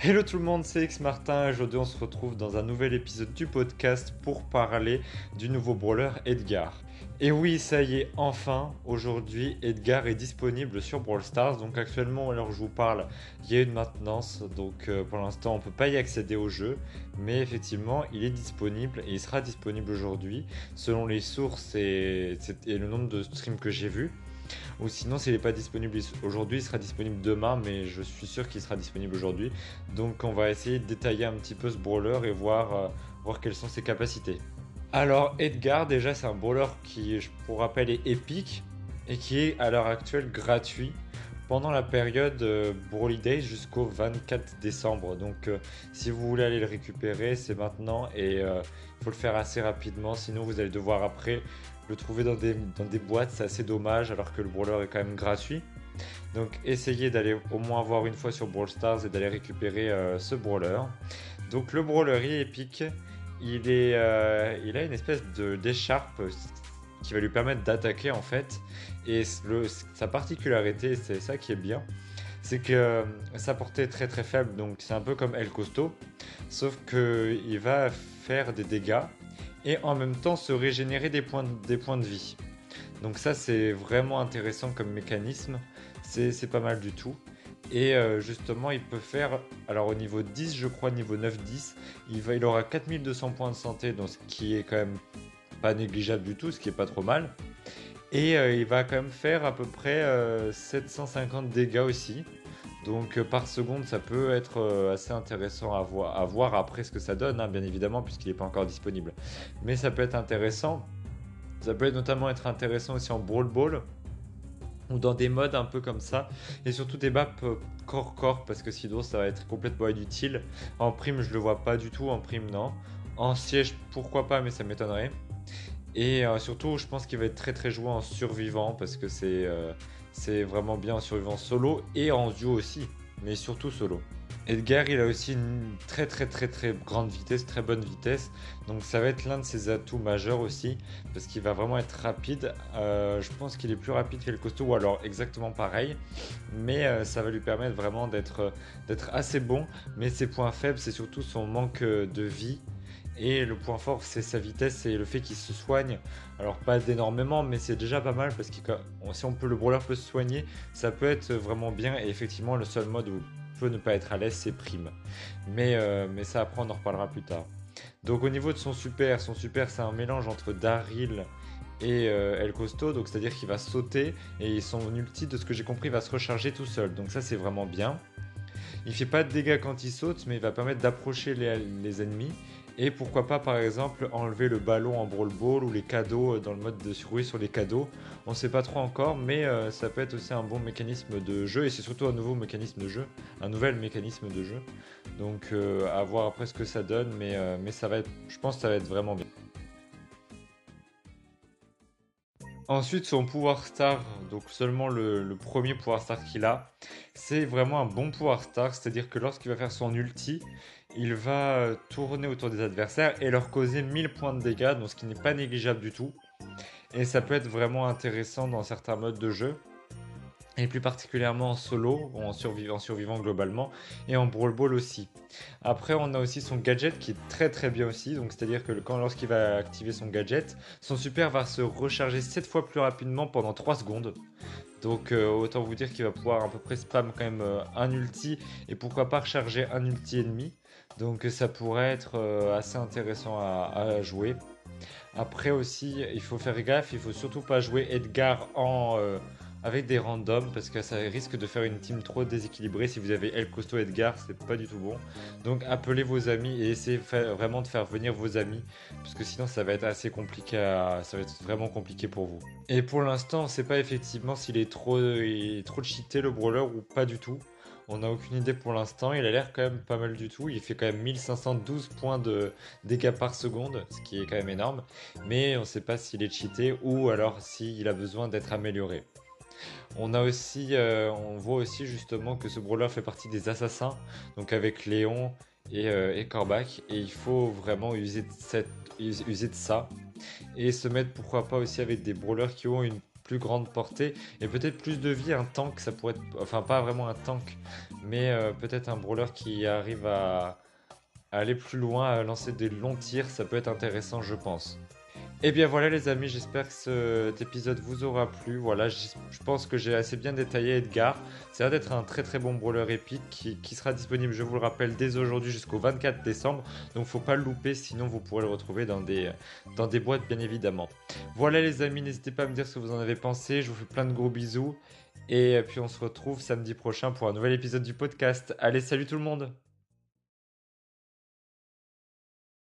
Hello tout le monde, c'est X Martin. Aujourd'hui, on se retrouve dans un nouvel épisode du podcast pour parler du nouveau brawler Edgar. Et oui, ça y est, enfin, aujourd'hui, Edgar est disponible sur Brawl Stars. Donc actuellement, alors je vous parle, il y a une maintenance. Donc euh, pour l'instant, on peut pas y accéder au jeu. Mais effectivement, il est disponible et il sera disponible aujourd'hui, selon les sources et, et le nombre de streams que j'ai vus. Ou sinon, s'il n'est pas disponible aujourd'hui, il sera disponible demain, mais je suis sûr qu'il sera disponible aujourd'hui. Donc on va essayer de détailler un petit peu ce brawler et voir, euh, voir quelles sont ses capacités. Alors Edgar, déjà c'est un brawler qui, pour rappel, est épique et qui est à l'heure actuelle gratuit pendant la période euh, Brawly Days jusqu'au 24 décembre. Donc euh, si vous voulez aller le récupérer, c'est maintenant et il faut le faire assez rapidement, sinon vous allez devoir après le trouver dans des, dans des boîtes, c'est assez dommage alors que le brawler est quand même gratuit. Donc essayez d'aller au moins voir une fois sur Brawl Stars et d'aller récupérer euh, ce brawler. Donc le brawler est épique, il, est, euh, il a une espèce d'écharpe qui va lui permettre d'attaquer en fait. Et sa particularité, c'est ça qui est bien, c'est que euh, sa portée est très très faible, donc c'est un peu comme El Costo, sauf qu'il va faire des dégâts et en même temps se régénérer des points, de vie. Donc ça c'est vraiment intéressant comme mécanisme, c'est pas mal du tout. Et euh, justement il peut faire, alors au niveau 10 je crois, niveau 9-10, il, il aura 4200 points de santé, donc ce qui est quand même pas négligeable du tout, ce qui est pas trop mal. Et euh, il va quand même faire à peu près 750 euh, dégâts aussi. Donc euh, par seconde, ça peut être euh, assez intéressant à voir, après ce que ça donne, hein, bien évidemment, puisqu'il n'est pas encore disponible. Mais ça peut être intéressant. Ça peut notamment être intéressant aussi en Brawl Ball ou dans des modes un peu comme ça, et surtout des maps euh, corps-corps, parce que sinon ça va être complètement inutile. En prime, je le vois pas du tout, en prime, non. En siège, pourquoi pas, mais ça m'étonnerait. Et surtout, je pense qu'il va être très très joué en survivant, parce que c'est c'est vraiment bien en survivant solo et en duo aussi, mais surtout solo. Edgar, il a aussi une très très très très grande vitesse, très bonne vitesse. Donc ça va être l'un de ses atouts majeurs aussi, parce qu'il va vraiment être rapide. Euh, je pense qu'il est plus rapide que le costaud, ou alors exactement pareil. Mais euh, ça va lui permettre vraiment d'être assez bon. Mais ses points faibles, c'est surtout son manque de vie et le point fort, c'est sa vitesse et le fait qu'il se soigne. Alors pas d'énormément, mais c'est déjà pas mal parce que si on peut, le brawler peut se soigner, ça peut être vraiment bien. Et effectivement, le seul mode où il peut ne pas être à l'aise, c'est prime. Mais, euh, mais ça après, on en reparlera plus tard. Donc au niveau de son super, son super c'est un mélange entre Daryl et euh, El Costo, donc c'est-à-dire qu'il va sauter et son ulti, de ce que j'ai compris, va se recharger tout seul. Donc ça c'est vraiment bien. Il fait pas de dégâts quand il saute, mais il va permettre d'approcher les ennemis et pourquoi pas par exemple enlever le ballon en Brawl Ball ou les cadeaux euh, dans le mode de survie sur les cadeaux. On ne sait pas trop encore, mais euh, ça peut être aussi un bon mécanisme de jeu et c'est surtout un nouveau mécanisme de jeu, un nouvel mécanisme de jeu. Donc euh, à voir après ce que ça donne, mais, ça va être, je pense que ça va être vraiment bien. Ensuite, son pouvoir star, donc seulement le, le premier pouvoir star qu'il a, c'est vraiment un bon pouvoir star, c'est-à-dire que lorsqu'il va faire son ulti, il va euh, tourner autour des adversaires et leur causer 1000 points de dégâts, donc ce qui n'est pas négligeable du tout. Et ça peut être vraiment intéressant dans certains modes de jeu. Et plus particulièrement en solo, en survivant, survivant globalement, et en Brawl Ball aussi. Après, on a aussi son gadget qui est très très bien aussi, donc c'est-à-dire que lorsqu'il va activer son gadget, son super va se recharger 7 fois plus rapidement pendant 3 secondes. Donc euh, autant vous dire qu'il va pouvoir à peu près spam quand même euh, un ulti et pourquoi pas recharger un ulti ennemi. Donc ça pourrait être euh, assez intéressant à, jouer. Après aussi, il faut faire gaffe, il faut surtout pas jouer Edgar en avec des randoms parce que ça risque de faire une team trop déséquilibrée. Si vous avez El Costo Edgar, c'est pas du tout bon. Donc appelez vos amis et essayez vraiment de faire venir vos amis parce que sinon ça va être assez compliqué, ça va être vraiment compliqué pour vous. Et pour l'instant, on sait pas effectivement s'il est trop, est trop cheaté le brawler ou pas du tout. On n'a aucune idée pour l'instant. Il a l'air quand même pas mal du tout. Il fait quand même 1512 points de dégâts par seconde, ce qui est quand même énorme. Mais on ne sait pas s'il est cheaté ou alors s'il a besoin d'être amélioré. On a aussi, euh, on voit aussi justement que ce brawler fait partie des assassins, donc avec Léon et, euh, et il faut vraiment user de, ça et se mettre pourquoi pas aussi avec des brawlers qui ont une plus grande portée et peut-être plus de vie. Un tank, ça pourrait être, enfin pas vraiment un tank, mais euh, peut-être un brawler qui arrive à aller plus loin, à lancer des longs tirs, ça peut être intéressant, je pense. Et eh bien voilà les amis, j'espère que cet épisode vous aura plu. Voilà, je, pense que j'ai assez bien détaillé Edgar. C'est l'air d'être un très très bon brawler épique qui, sera disponible, je vous le rappelle, dès aujourd'hui jusqu'au 24 décembre. Donc faut pas le louper, sinon vous pourrez le retrouver dans des, dans des boîtes bien évidemment. Voilà les amis, n'hésitez pas à me dire ce que vous en avez pensé. Je vous fais plein de gros bisous. Et puis on se retrouve samedi prochain pour un nouvel épisode du podcast. Allez, salut tout le monde